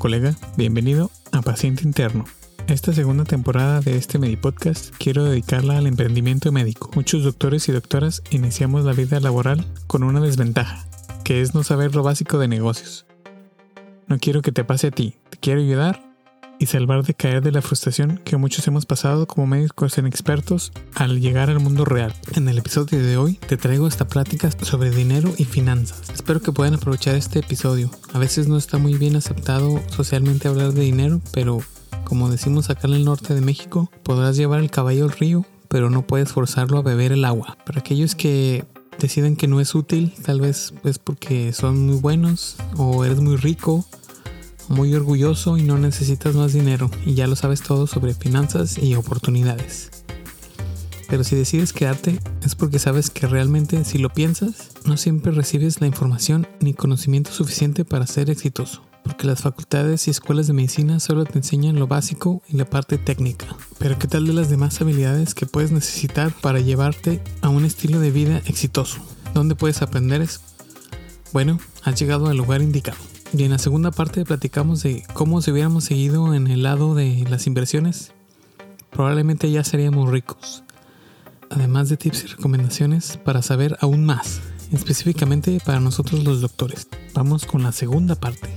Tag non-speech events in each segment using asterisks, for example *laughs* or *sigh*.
colega, bienvenido a Paciente Interno. Esta segunda temporada de este Medipodcast quiero dedicarla al emprendimiento médico. Muchos doctores y doctoras iniciamos la vida laboral con una desventaja, que es no saber lo básico de negocios. No quiero que te pase a ti, te quiero ayudar y salvar de caer de la frustración que muchos hemos pasado como médicos inexpertos al llegar al mundo real. En el episodio de hoy te traigo esta plática sobre dinero y finanzas. Espero que puedan aprovechar este episodio. A veces no está muy bien aceptado socialmente hablar de dinero, pero como decimos acá en el norte de México, podrás llevar el caballo al río, pero no puedes forzarlo a beber el agua. Para aquellos que deciden que no es útil, tal vez es porque son muy buenos o eres muy rico muy orgulloso y no necesitas más dinero y ya lo sabes todo sobre finanzas y oportunidades. Pero si decides quedarte es porque sabes que realmente si lo piensas, no siempre recibes la información ni conocimiento suficiente para ser exitoso. Porque las facultades y escuelas de medicina solo te enseñan lo básico y la parte técnica. Pero ¿qué tal de las demás habilidades que puedes necesitar para llevarte a un estilo de vida exitoso? ¿Dónde puedes aprender eso? Bueno, has llegado al lugar indicado. Y en la segunda parte platicamos de cómo si hubiéramos seguido en el lado de las inversiones, probablemente ya seríamos ricos. Además de tips y recomendaciones para saber aún más, específicamente para nosotros los doctores. Vamos con la segunda parte.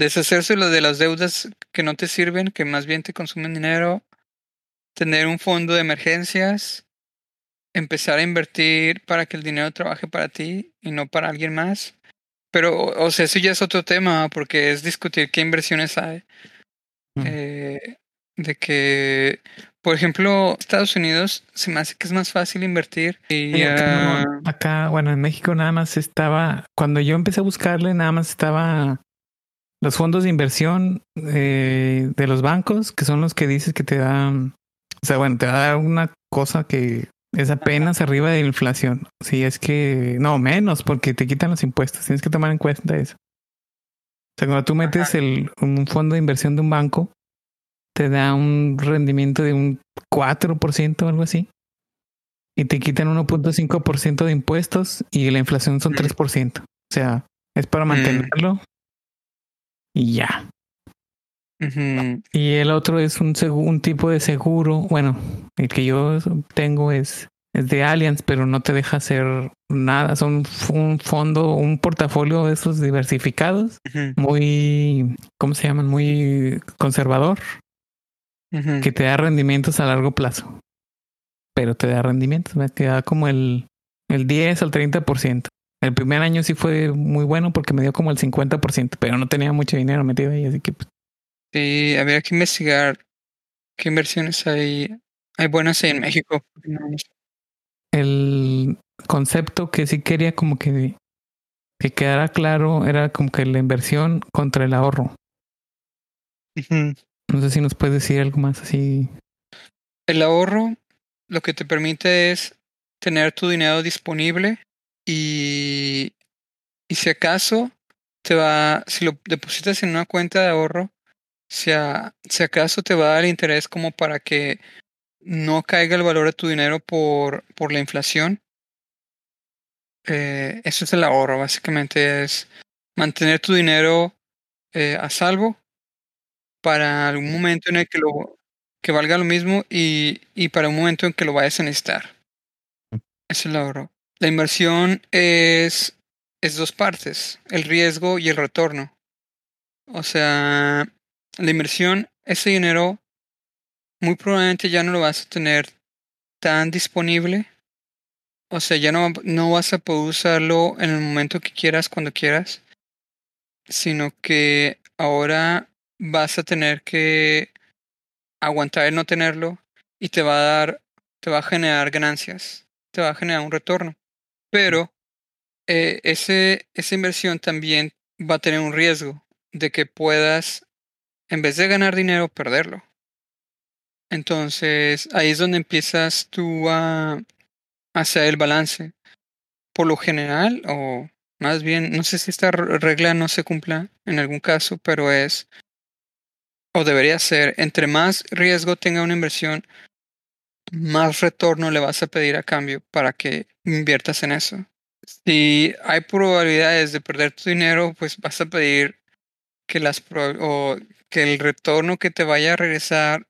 deshacerse de las deudas que no te sirven, que más bien te consumen dinero, tener un fondo de emergencias, empezar a invertir para que el dinero trabaje para ti y no para alguien más. Pero, o sea, eso ya es otro tema, porque es discutir qué inversiones hay. Eh, de que, por ejemplo, Estados Unidos se me hace que es más fácil invertir. Y, acá, bueno, en México nada más estaba, cuando yo empecé a buscarle, nada más estaba los fondos de inversión eh, de los bancos, que son los que dices que te dan, o sea, bueno, te va a dar una cosa que es apenas arriba de la inflación. Si es que, no, menos, porque te quitan los impuestos. Tienes que tomar en cuenta eso. O sea, cuando tú metes el, un fondo de inversión de un banco, te da un rendimiento de un 4% o algo así. Y te quitan 1.5% de impuestos y la inflación son 3%. O sea, es para mantenerlo y ya. Y el otro es un, un tipo de seguro. Bueno, el que yo tengo es, es de Allianz, pero no te deja hacer nada. Son un fondo, un portafolio de esos diversificados, muy, ¿cómo se llaman? Muy conservador, que te da rendimientos a largo plazo. Pero te da rendimientos, te da como el, el 10 al 30%. El primer año sí fue muy bueno porque me dio como el 50%, pero no tenía mucho dinero metido ahí, así que... Pues... Sí, habría que investigar qué inversiones hay, hay buenas ahí en México. El concepto que sí quería como que, que quedara claro era como que la inversión contra el ahorro. No sé si nos puedes decir algo más así. El ahorro lo que te permite es tener tu dinero disponible y, y si acaso te va, si lo depositas en una cuenta de ahorro, si, si acaso te va a dar interés como para que no caiga el valor de tu dinero por, por la inflación. Eh, eso es el ahorro, básicamente es mantener tu dinero eh, a salvo para algún momento en el que lo que valga lo mismo y, y para un momento en que lo vayas a necesitar. Es el ahorro. La inversión es, es dos partes, el riesgo y el retorno. O sea, la inversión, ese dinero, muy probablemente ya no lo vas a tener tan disponible. O sea, ya no, no vas a poder usarlo en el momento que quieras, cuando quieras, sino que ahora vas a tener que aguantar el no tenerlo y te va a dar, te va a generar ganancias, te va a generar un retorno pero eh, ese, esa inversión también va a tener un riesgo de que puedas, en vez de ganar dinero, perderlo. Entonces ahí es donde empiezas tú a hacer el balance. Por lo general, o más bien, no sé si esta regla no se cumpla en algún caso, pero es, o debería ser, entre más riesgo tenga una inversión, más retorno le vas a pedir a cambio para que inviertas en eso. Si hay probabilidades de perder tu dinero, pues vas a pedir que las o que el retorno que te vaya a regresar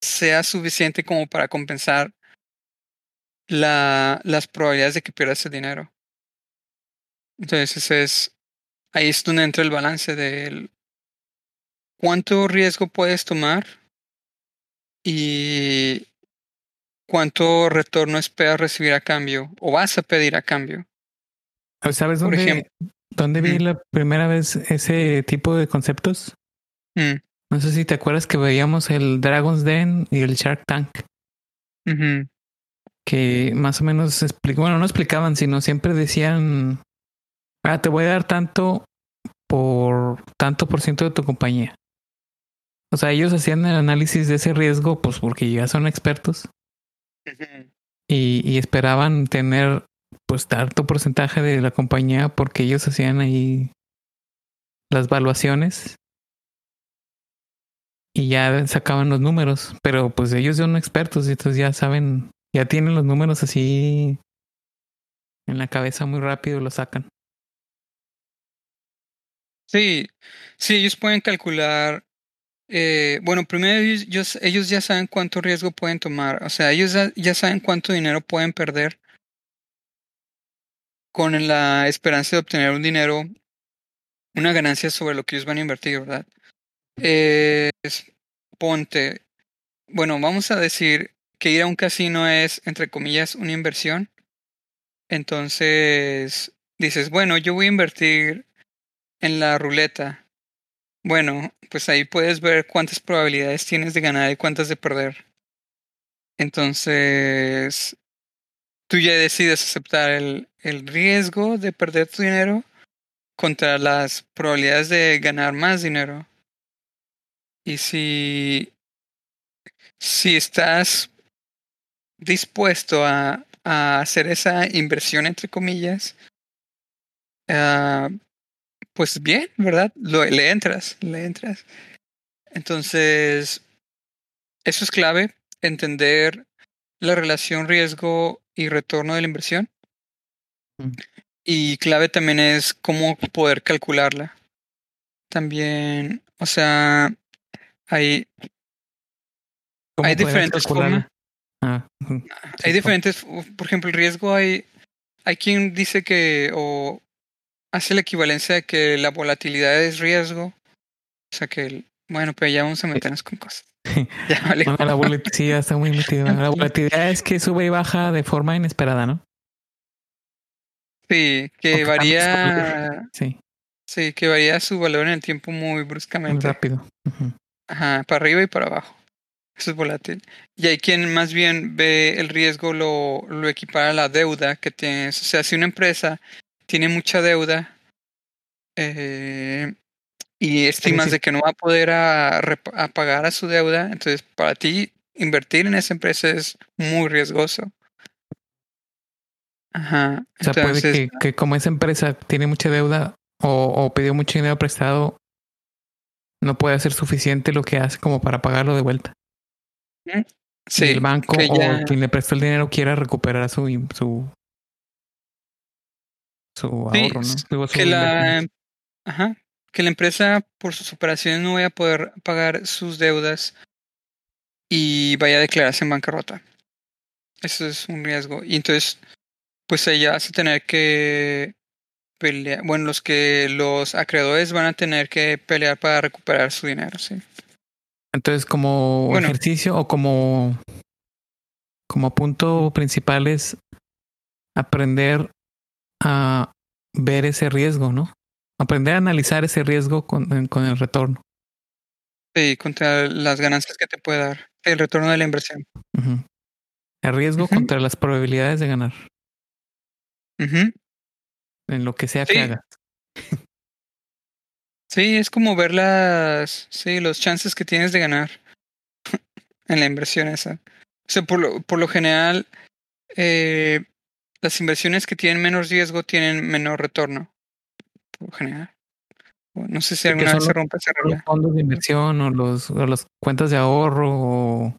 sea suficiente como para compensar la, las probabilidades de que pierdas el dinero. Entonces es ahí es donde entra el balance del cuánto riesgo puedes tomar y cuánto retorno esperas recibir a cambio o vas a pedir a cambio. ¿Sabes dónde, dónde vi la primera vez ese tipo de conceptos? Mm. No sé si te acuerdas que veíamos el Dragon's Den y el Shark Tank. Que más o menos bueno, no explicaban, sino siempre decían, ah, te voy a dar tanto por tanto por ciento de tu compañía. O sea, ellos hacían el análisis de ese riesgo, pues porque ya son expertos. Y, y, esperaban tener pues tanto porcentaje de la compañía porque ellos hacían ahí las valuaciones y ya sacaban los números, pero pues ellos son expertos y entonces ya saben, ya tienen los números así en la cabeza muy rápido, lo sacan. Sí, sí, ellos pueden calcular. Eh, bueno, primero ellos, ya saben cuánto riesgo pueden tomar. O sea, ellos ya, saben cuánto dinero pueden perder con la esperanza de obtener un dinero, una ganancia sobre lo que ellos van a invertir, ¿verdad? Eh, ponte, bueno, vamos a decir que ir a un casino es, entre comillas, una inversión. Entonces, dices, bueno, yo voy a invertir en la ruleta. Bueno, pues ahí puedes ver cuántas probabilidades tienes de ganar y cuántas de perder. Entonces, tú ya decides aceptar el, el riesgo de perder tu dinero contra las probabilidades de ganar más dinero. Y si, si estás dispuesto a, a hacer esa inversión, entre comillas, uh, pues bien, ¿verdad? Lo, le entras, le entras. Entonces, eso es clave, entender la relación riesgo y retorno de la inversión. Mm. Y clave también es cómo poder calcularla. También, o sea, hay, hay diferentes formas. Ah, hay diferentes, por ejemplo, el riesgo hay, hay quien dice que, o hace la equivalencia de que la volatilidad es riesgo. O sea que, bueno, pero ya vamos a meternos con cosas. *laughs* ya, vale. la volatilidad está muy metida. La *laughs* volatilidad es que sube y baja de forma inesperada, ¿no? Sí, que varía. Sí. Sí, que varía su valor en el tiempo muy bruscamente. Muy rápido. Ajá, para arriba y para abajo. Eso es volátil. Y hay quien más bien ve el riesgo, lo, lo equipara a la deuda que tienes. O sea, si una empresa tiene mucha deuda eh, y estimas de que no va a poder a, pagar a su deuda, entonces para ti invertir en esa empresa es muy riesgoso. Ajá. O sea, puede que, como esa empresa tiene mucha deuda o, o pidió mucho dinero prestado, no puede hacer suficiente lo que hace como para pagarlo de vuelta. Sí, el banco o quien le prestó el dinero quiera recuperar su, su, su ahorro, ¿no? que, la, ajá, que la empresa por sus operaciones no vaya a poder pagar sus deudas y vaya a declararse en bancarrota. Eso es un riesgo. Y entonces, pues ella hace tener que pelear. Bueno, los que los acreedores van a tener que pelear para recuperar su dinero, sí. Entonces, como ejercicio o como, como punto principal es aprender a ver ese riesgo, ¿no? Aprender a analizar ese riesgo con, con el retorno. Sí, contra las ganancias que te puede dar el retorno de la inversión. El riesgo contra las probabilidades de ganar. En lo que sea que hagas. Sí, es como ver las, sí, los chances que tienes de ganar *laughs* en la inversión esa. O sea, por lo, por lo general, eh, las inversiones que tienen menos riesgo tienen menor retorno. Por general. No sé si alguna vez se rompe esa regla. Los fondos de inversión o los, o las cuentas de ahorro o,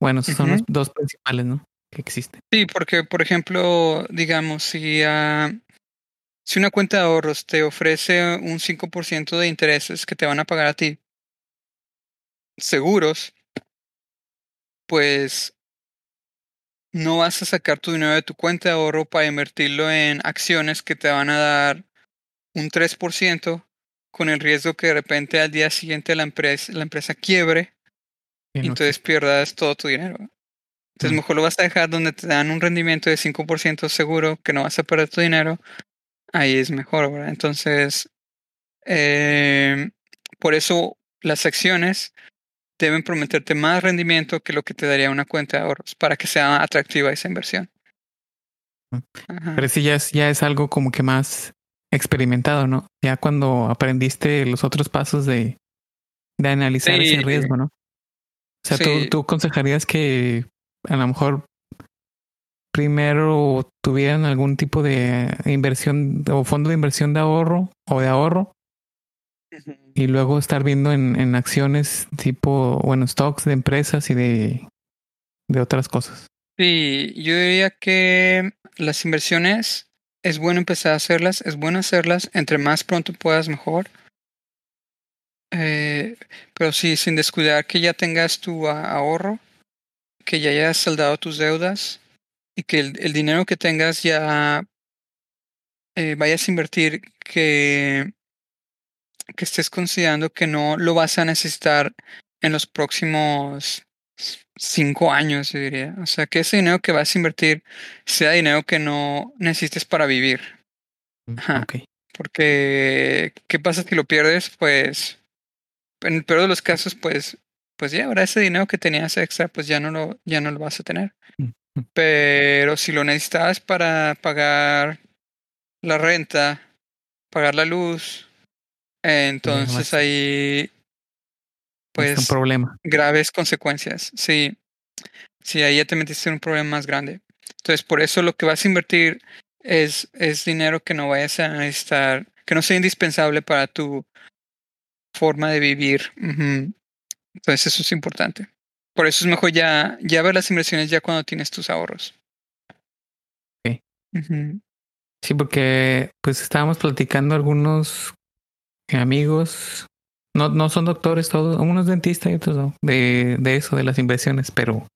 Bueno, esos son los dos principales, ¿no? Que existen. Sí, porque, por ejemplo, digamos, si, uh, si una cuenta de ahorros te ofrece un 5% de intereses que te van a pagar a ti, seguros, pues no vas a sacar tu dinero de tu cuenta de ahorro para invertirlo en acciones que te van a dar un 3% con el riesgo que de repente al día siguiente la empresa, la empresa quiebre y entonces pierdas todo tu dinero. Entonces mejor lo vas a dejar donde te dan un rendimiento de 5% seguro que no vas a perder tu dinero. Ahí es mejor, ¿verdad? Entonces, eh, por eso las acciones deben prometerte más rendimiento que lo que te daría una cuenta de ahorros para que sea atractiva esa inversión. Pero sí ya es, ya es algo como que más experimentado, ¿no? Ya cuando aprendiste los otros pasos de, de analizar ese riesgo, ¿no? O sea, tú, tú aconsejarías que a lo mejor primero tuvieran algún tipo de inversión o fondo de inversión de ahorro o de ahorro y luego estar viendo en, en acciones tipo, bueno, stocks de empresas y de, de otras cosas. Sí, yo diría que las inversiones es bueno empezar a hacerlas, es bueno hacerlas, entre más pronto puedas mejor. Eh, pero sí, sin descuidar que ya tengas tu ahorro, que ya hayas saldado tus deudas y que el, dinero que tengas ya eh, vayas a invertir, que que estés considerando que no lo vas a necesitar en los próximos cinco años, yo diría. O sea, que ese dinero que vas a invertir sea dinero que no necesites para vivir. Mm, Porque, ¿qué pasa si lo pierdes? Pues, en el peor de los casos, pues, pues ya, ahora ese dinero que tenías extra, pues ya no lo, ya no lo vas a tener. Mm, mm. Pero si lo necesitas para pagar la renta, pagar la luz, entonces ahí, pues, un problema. graves consecuencias. Sí, sí, ahí ya te metiste en un problema más grande. Entonces, por eso lo que vas a invertir es, es dinero que no vayas a necesitar, que no sea indispensable para tu forma de vivir. Entonces, eso es importante. Por eso es mejor ya, ya ver las inversiones ya cuando tienes tus ahorros. Sí. Sí, porque pues estábamos platicando algunos amigos, no, no son doctores todos, unos dentistas y otros de, de eso, de las inversiones, pero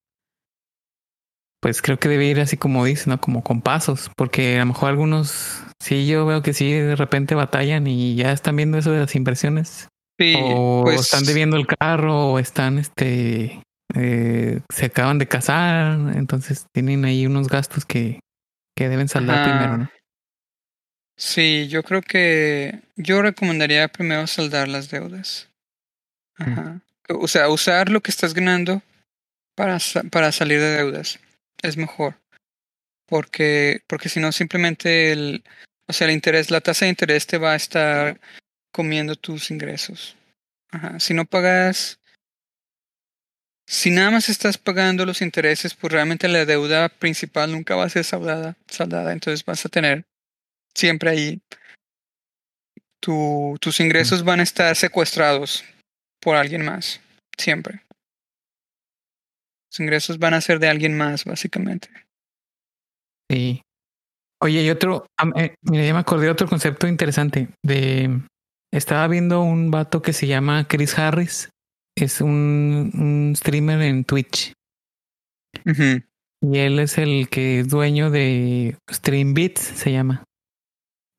pues creo que debe ir así como dicen, ¿no? Como con pasos, porque a lo mejor algunos, sí, yo veo que sí, de repente batallan y ya están viendo eso de las inversiones. Sí, o pues están debiendo el carro, o están, este, eh, se acaban de casar, entonces tienen ahí unos gastos que, que deben saldar primero, ¿no? Sí, yo creo que yo recomendaría primero saldar las deudas. Ajá. O sea, usar lo que estás ganando para, para salir de deudas. Es mejor. Porque, porque si no, simplemente el, o sea, el interés, la tasa de interés te va a estar comiendo tus ingresos. Ajá. Si no pagas, si nada más estás pagando los intereses, pues realmente la deuda principal nunca va a ser saldada, saldada. Entonces vas a tener siempre ahí. Tu, tus ingresos van a estar secuestrados por alguien más, siempre. Tus ingresos van a ser de alguien más, básicamente. Sí. Oye, y otro, eh, mira, ya me acordé de otro concepto interesante. De estaba viendo un vato que se llama Chris Harris. Es un, un streamer en Twitch. Y él es el que es dueño de Stream Beats, se llama.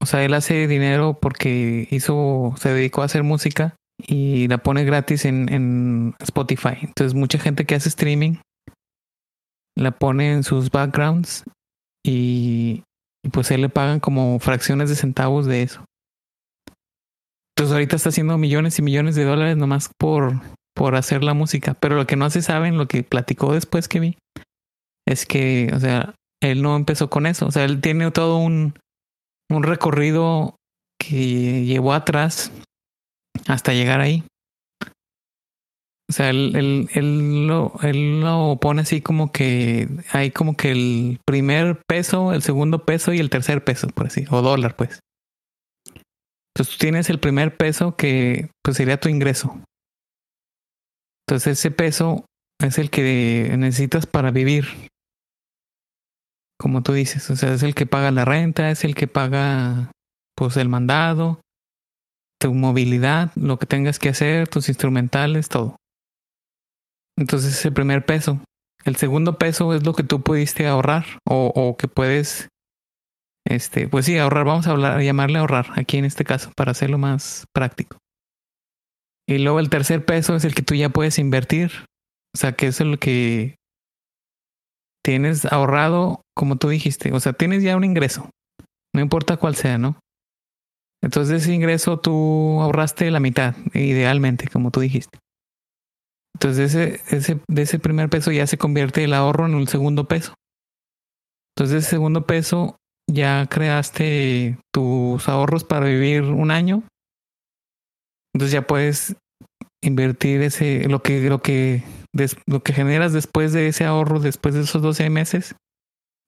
O sea, él hace dinero porque hizo, se dedicó a hacer música y la pone gratis en, en Spotify. Entonces, mucha gente que hace streaming la pone en sus backgrounds y, y pues él le pagan como fracciones de centavos de eso. Entonces ahorita está haciendo millones y millones de dólares nomás por, por hacer la música. Pero lo que no se sabe, lo que platicó después que vi, es que, o sea, él no empezó con eso. O sea, él tiene todo un, un recorrido que llevó atrás hasta llegar ahí. O sea, él, él, lo, él lo pone así como que hay como que el primer peso, el segundo peso y el tercer peso, por así, o dólar, pues. Entonces tú tienes el primer peso que pues sería tu ingreso. Entonces ese peso es el que necesitas para vivir. Como tú dices, o sea, es el que paga la renta, es el que paga pues el mandado, tu movilidad, lo que tengas que hacer, tus instrumentales, todo. Entonces es el primer peso. El segundo peso es lo que tú pudiste ahorrar o, que puedes, este, pues sí, ahorrar. Vamos a hablar, llamarle ahorrar aquí en este caso para hacerlo más práctico. Y luego el tercer peso es el que tú ya puedes invertir. O sea, que es lo que tienes ahorrado, como tú dijiste. O sea, tienes ya un ingreso. No importa cuál sea, ¿no? Entonces ese ingreso tú ahorraste la mitad, idealmente, como tú dijiste. Entonces ese, ese, de ese primer peso ya se convierte el ahorro en un segundo peso. Entonces ese segundo peso ya creaste tus ahorros para vivir un año. Entonces ya puedes invertir ese, lo que, lo que, lo que generas después de ese ahorro, después de esos 12 meses,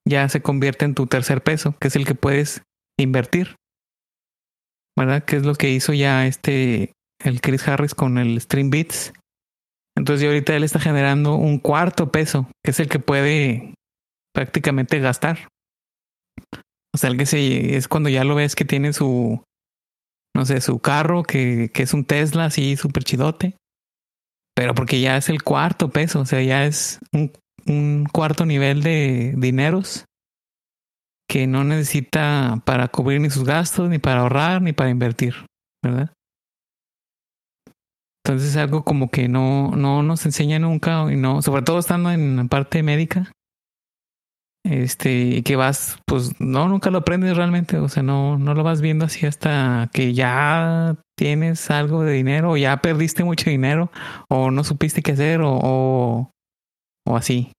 ya se convierte en tu tercer peso, que es el que puedes invertir. ¿verdad? Que es lo que hizo ya este, el Chris Harris con el Stream Beats. Entonces, ahorita él está generando un cuarto peso, que es el que puede prácticamente gastar. O sea, el que se, es cuando ya lo ves que tiene su, no sé, su carro, que, que es un Tesla así súper chidote. Pero porque ya es el cuarto peso, o sea, ya es un, un cuarto nivel de dineros que no necesita para cubrir ni sus gastos, ni para ahorrar, ni para invertir, ¿verdad? Entonces es algo como que no, no nos enseña nunca, y no, sobre todo estando en la parte médica, este, que vas, pues no, nunca lo aprendes realmente, o sea, no, no lo vas viendo así hasta que ya tienes algo de dinero, o ya perdiste mucho dinero, o no supiste qué hacer, o, o, o así.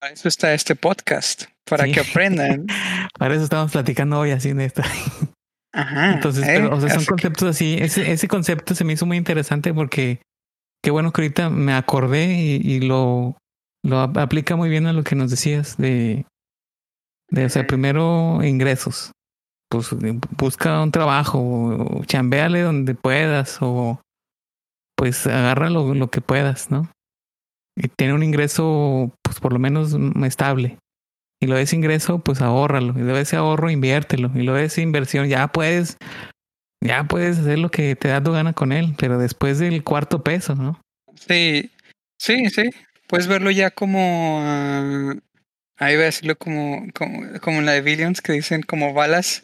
Para eso está este podcast, para que aprendan. *laughs* para eso estamos platicando hoy así de esto. Ajá. Entonces, eh, o sea, son conceptos así. Ese, ese concepto se me hizo muy interesante porque qué bueno que ahorita me acordé y, y lo, lo aplica muy bien a lo que nos decías de, de o sea, primero ingresos. Pues busca un trabajo, chambeale donde puedas o pues agarra lo, lo que puedas, ¿no? Y tiene un ingreso, pues por lo menos estable. Y lo de ese ingreso, pues ahórralo. Y lo de ese ahorro, inviértelo. Y lo de esa inversión, ya puedes, ya puedes hacer lo que te da tu gana con él, pero después del cuarto peso, ¿no? Sí, sí, sí. Puedes verlo ya como, uh, ahí voy a decirlo como, como, como la de Billions, que dicen como balas,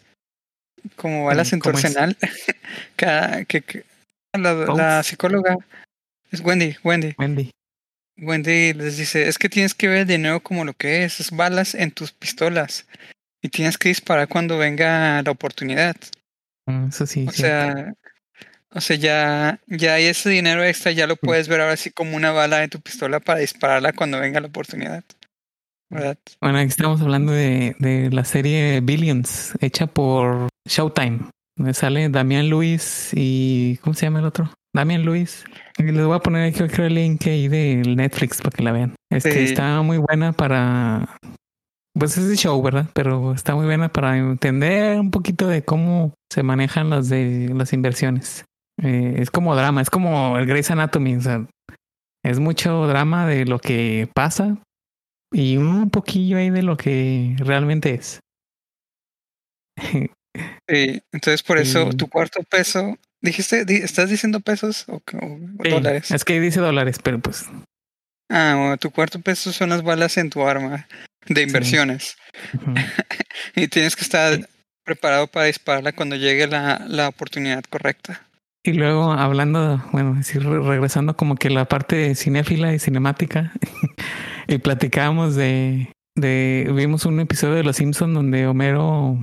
como balas en tu arsenal. *laughs* que, que, la, la psicóloga es Wendy, Wendy. Wendy. Wendy les dice, es que tienes que ver el dinero como lo que es, es balas en tus pistolas. Y tienes que disparar cuando venga la oportunidad. Mm, eso sí. O sea, o sea, ya, ya hay ese dinero extra, ya lo puedes ver ahora sí como una bala en tu pistola para dispararla cuando venga la oportunidad. ¿Verdad? Bueno, aquí estamos hablando de, de la serie Billions, hecha por Showtime. Me sale Damián Luis y. ¿Cómo se llama el otro? Damián Luis. Les voy a poner aquí el link ahí del Netflix para que la vean. Es que está muy buena para. Pues es de show, ¿verdad? Pero está muy buena para entender un poquito de cómo se manejan las de las inversiones. Eh, es como drama, es como el Grey's Anatomy. O sea, es mucho drama de lo que pasa y un poquillo ahí de lo que realmente es. *laughs* Sí, entonces por eso tu cuarto peso ¿Dijiste, estás diciendo pesos o, dólares? Es que dice dólares, pero pues. Ah, bueno, tu cuarto peso son las balas en tu arma de inversiones. *laughs* y tienes que estar preparado para dispararla cuando llegue la, la oportunidad correcta. Y luego hablando, bueno, decir, regresando como que la parte cinéfila y cinemática, *laughs* y platicábamos de, de, vimos un episodio de Los Simpsons donde Homero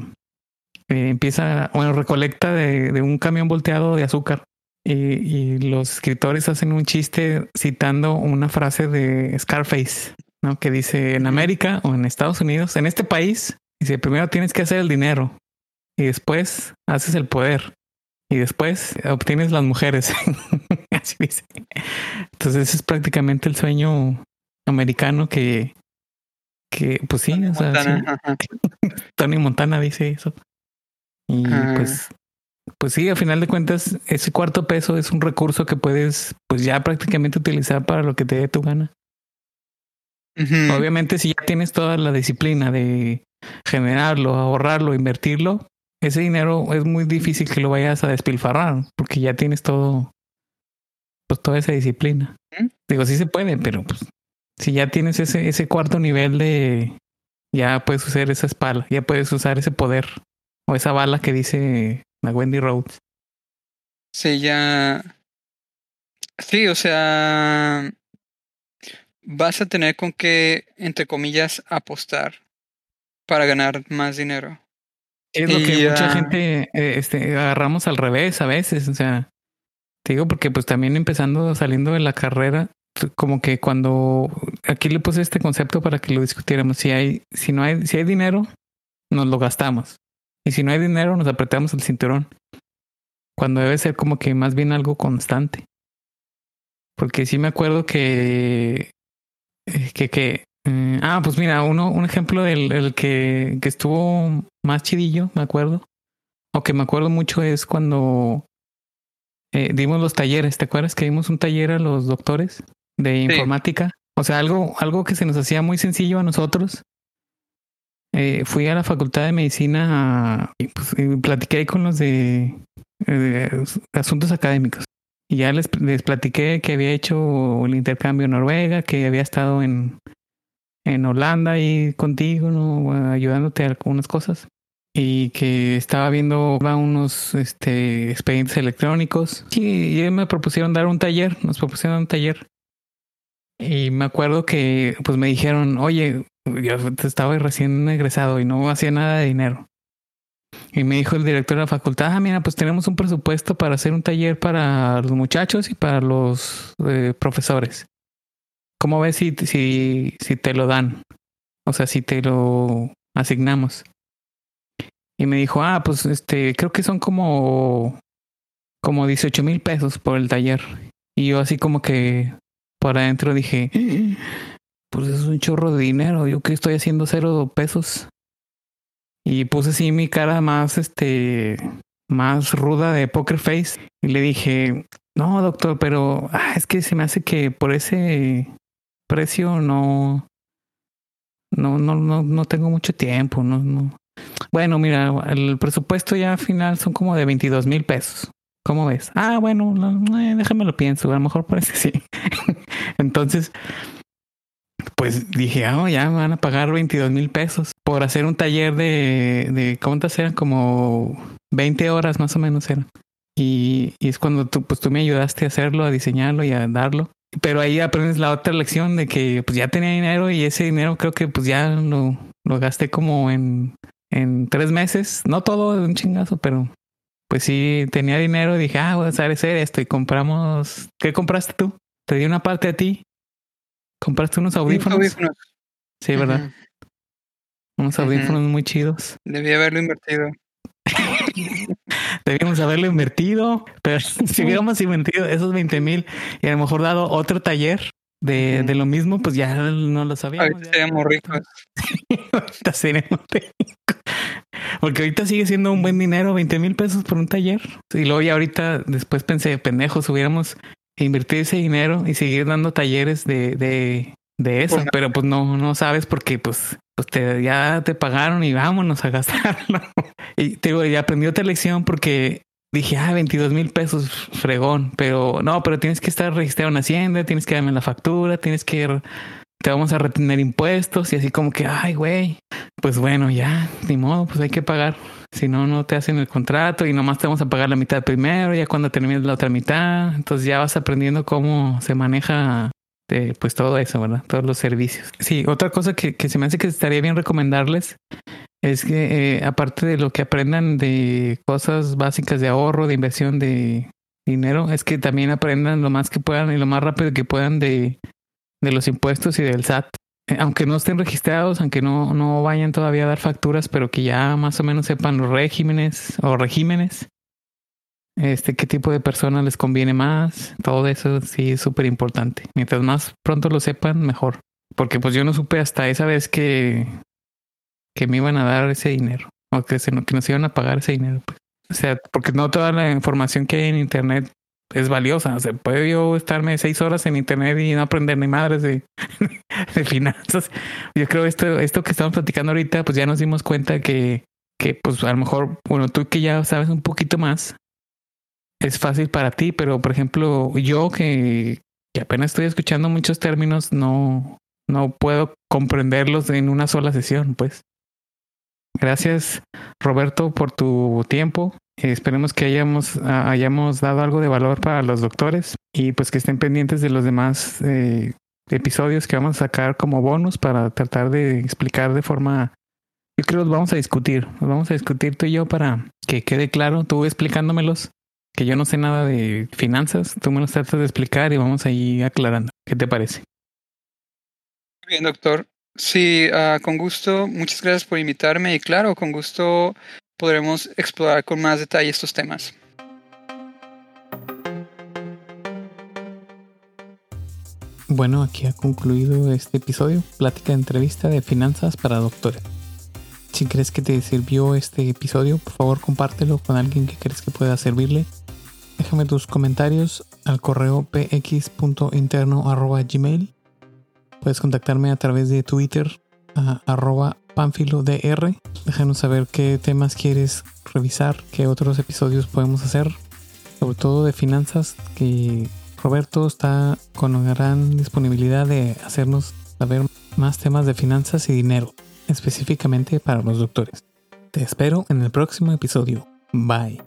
eh, empieza, bueno, recolecta de, de, un camión volteado de azúcar. Y, y, los escritores hacen un chiste citando una frase de Scarface, ¿no? Que dice, en América o en Estados Unidos, en este país, dice, primero tienes que hacer el dinero y después haces el poder y después obtienes las mujeres. *laughs* Así dice. Entonces ese es prácticamente el sueño americano que, que pues sí, Tony, o sea, Montana, sí. *laughs* Tony Montana dice eso. Y pues, pues sí, a final de cuentas, ese cuarto peso es un recurso que puedes, pues ya prácticamente utilizar para lo que te dé tu gana. Obviamente, si ya tienes toda la disciplina de generarlo, ahorrarlo, invertirlo, ese dinero es muy difícil que lo vayas a despilfarrar porque ya tienes todo, pues toda esa disciplina. Digo, sí se puede, pero pues si ya tienes ese, ese cuarto nivel de, ya puedes usar esa espalda, ya puedes usar ese poder o esa bala que dice la Wendy Rhodes. Sí, ya. Sí, o sea, vas a tener con qué, entre comillas, apostar para ganar más dinero. Es lo que mucha gente eh, este, agarramos al revés a veces, o sea, te digo porque pues también empezando, saliendo de la carrera, como que cuando aquí le puse este concepto para que lo discutiéramos, si hay, si no hay, si hay dinero, nos lo gastamos. Y si no hay dinero, nos apretamos el cinturón. Cuando debe ser como que más bien algo constante. Porque sí me acuerdo que eh, que, que eh, ah, pues mira, uno, un ejemplo del el que, que estuvo más chidillo, me acuerdo. O que me acuerdo mucho es cuando eh, dimos los talleres. ¿Te acuerdas que dimos un taller a los doctores de informática? O sea, algo, algo que se nos hacía muy sencillo a nosotros. Eh, fui a la facultad de medicina y, pues, platiqué con los de, de asuntos académicos. Y ya les, les platiqué que había hecho el intercambio en Noruega, que había estado en, en Holanda y contigo, ¿no? ayudándote a algunas cosas. Y que estaba viendo unos este, expedientes electrónicos. Sí, y me propusieron dar un taller, nos propusieron un taller. Y me acuerdo que pues me dijeron, oye, yo estaba recién egresado y no hacía nada de dinero. Y me dijo el director de la facultad, ah, mira, pues tenemos un presupuesto para hacer un taller para los muchachos y para los eh, profesores. ¿Cómo ves si, si, si te lo dan? O sea, si te lo asignamos. Y me dijo, ah, pues este, creo que son como, como 18 mil pesos por el taller. Y yo así como que por adentro dije, pues es un chorro de dinero. Yo que estoy haciendo cero pesos. Y puse así mi cara más, este, más ruda de poker face. Y le dije, no, doctor, pero ah, es que se me hace que por ese precio no, no, no, no, no tengo mucho tiempo. No, no. Bueno, mira, el presupuesto ya final son como de 22 mil pesos. ¿Cómo ves? Ah, bueno, eh, déjame lo pienso. A lo mejor parece sí. *laughs* Entonces, pues dije, ah, ya me van a pagar 22 mil pesos por hacer un taller de, de ¿cuántas eran? Como 20 horas más o menos eran. Y, es cuando tú, pues tú me ayudaste a hacerlo, a diseñarlo y a darlo. Pero ahí aprendes la otra lección de que pues ya tenía dinero y ese dinero creo que pues ya lo, lo gasté como en, en tres meses. No todo de un chingazo, pero pues sí tenía dinero dije, ah, voy a hacer esto y compramos. ¿Qué compraste tú? Te di una parte a ti ¿Compraste unos audífonos? Sí, ¿verdad? Unos audífonos muy chidos. Debí haberlo invertido. *laughs* Debíamos haberlo invertido, pero *laughs* si hubiéramos invertido esos 20 mil y a lo mejor dado otro taller de, de lo mismo, pues ya no lo sabíamos. Ahorita seríamos ricos. *laughs* ahorita seríamos ricos. Porque ahorita sigue siendo un buen dinero, 20 mil pesos por un taller. Y luego ya ahorita después pensé, pendejos, hubiéramos invertir ese dinero y seguir dando talleres de, de, de eso, pero pues no, no sabes porque pues, pues te, ya te pagaron y vámonos a *laughs* gastarlo. y te digo, ya aprendí otra lección porque dije, ah, 22 mil pesos, fregón, pero no, pero tienes que estar registrado en Hacienda, tienes que darme la factura, tienes que, te vamos a retener impuestos y así como que, ay, güey, pues bueno, ya, ni modo, pues hay que pagar. Si no, no te hacen el contrato y nomás te vamos a pagar la mitad primero, ya cuando termines la otra mitad. Entonces ya vas aprendiendo cómo se maneja eh, pues todo eso, ¿verdad? Todos los servicios. Sí, otra cosa que, que se me hace que estaría bien recomendarles es que eh, aparte de lo que aprendan de cosas básicas de ahorro, de inversión de dinero, es que también aprendan lo más que puedan y lo más rápido que puedan de, de los impuestos y del SAT. Eh, aunque no estén registrados, aunque no, no vayan todavía a dar facturas, pero que ya más o menos sepan los regímenes o regímenes, este, qué tipo de personas les conviene más, todo eso sí es súper importante. Mientras más pronto lo sepan, mejor. Porque pues yo no supe hasta esa vez que, que me iban a dar ese dinero, o que, se, que nos iban a pagar ese dinero. Pues. O sea, porque no toda la información que hay en internet es valiosa. O sea, puedo yo estarme seis horas en internet y no aprender ni madres de, *laughs* de finanzas. Yo creo esto, esto que estamos platicando ahorita, pues ya nos dimos cuenta que, que pues a lo mejor, bueno, tú que ya sabes un poquito más, es fácil para ti, pero por ejemplo, yo que, que apenas estoy escuchando muchos términos, no, no puedo comprenderlos en una sola sesión, pues. Gracias, Roberto, por tu tiempo. Esperemos que hayamos, hayamos dado algo de valor para los doctores y pues que estén pendientes de los demás eh, episodios que vamos a sacar como bonus para tratar de explicar de forma... Yo creo que los vamos a discutir, los vamos a discutir tú y yo para que quede claro, tú explicándomelos, que yo no sé nada de finanzas, tú me los tratas de explicar y vamos ahí aclarando. ¿Qué te parece? Bien, doctor. Sí, uh, con gusto. Muchas gracias por invitarme y claro, con gusto podremos explorar con más detalle estos temas. Bueno, aquí ha concluido este episodio, plática de entrevista de finanzas para doctores. Si crees que te sirvió este episodio, por favor compártelo con alguien que crees que pueda servirle. Déjame tus comentarios al correo px.interno.gmail. Puedes contactarme a través de Twitter arroba panfilodr. Déjanos saber qué temas quieres revisar, qué otros episodios podemos hacer, sobre todo de finanzas, que Roberto está con gran disponibilidad de hacernos saber más temas de finanzas y dinero, específicamente para los doctores. Te espero en el próximo episodio. Bye.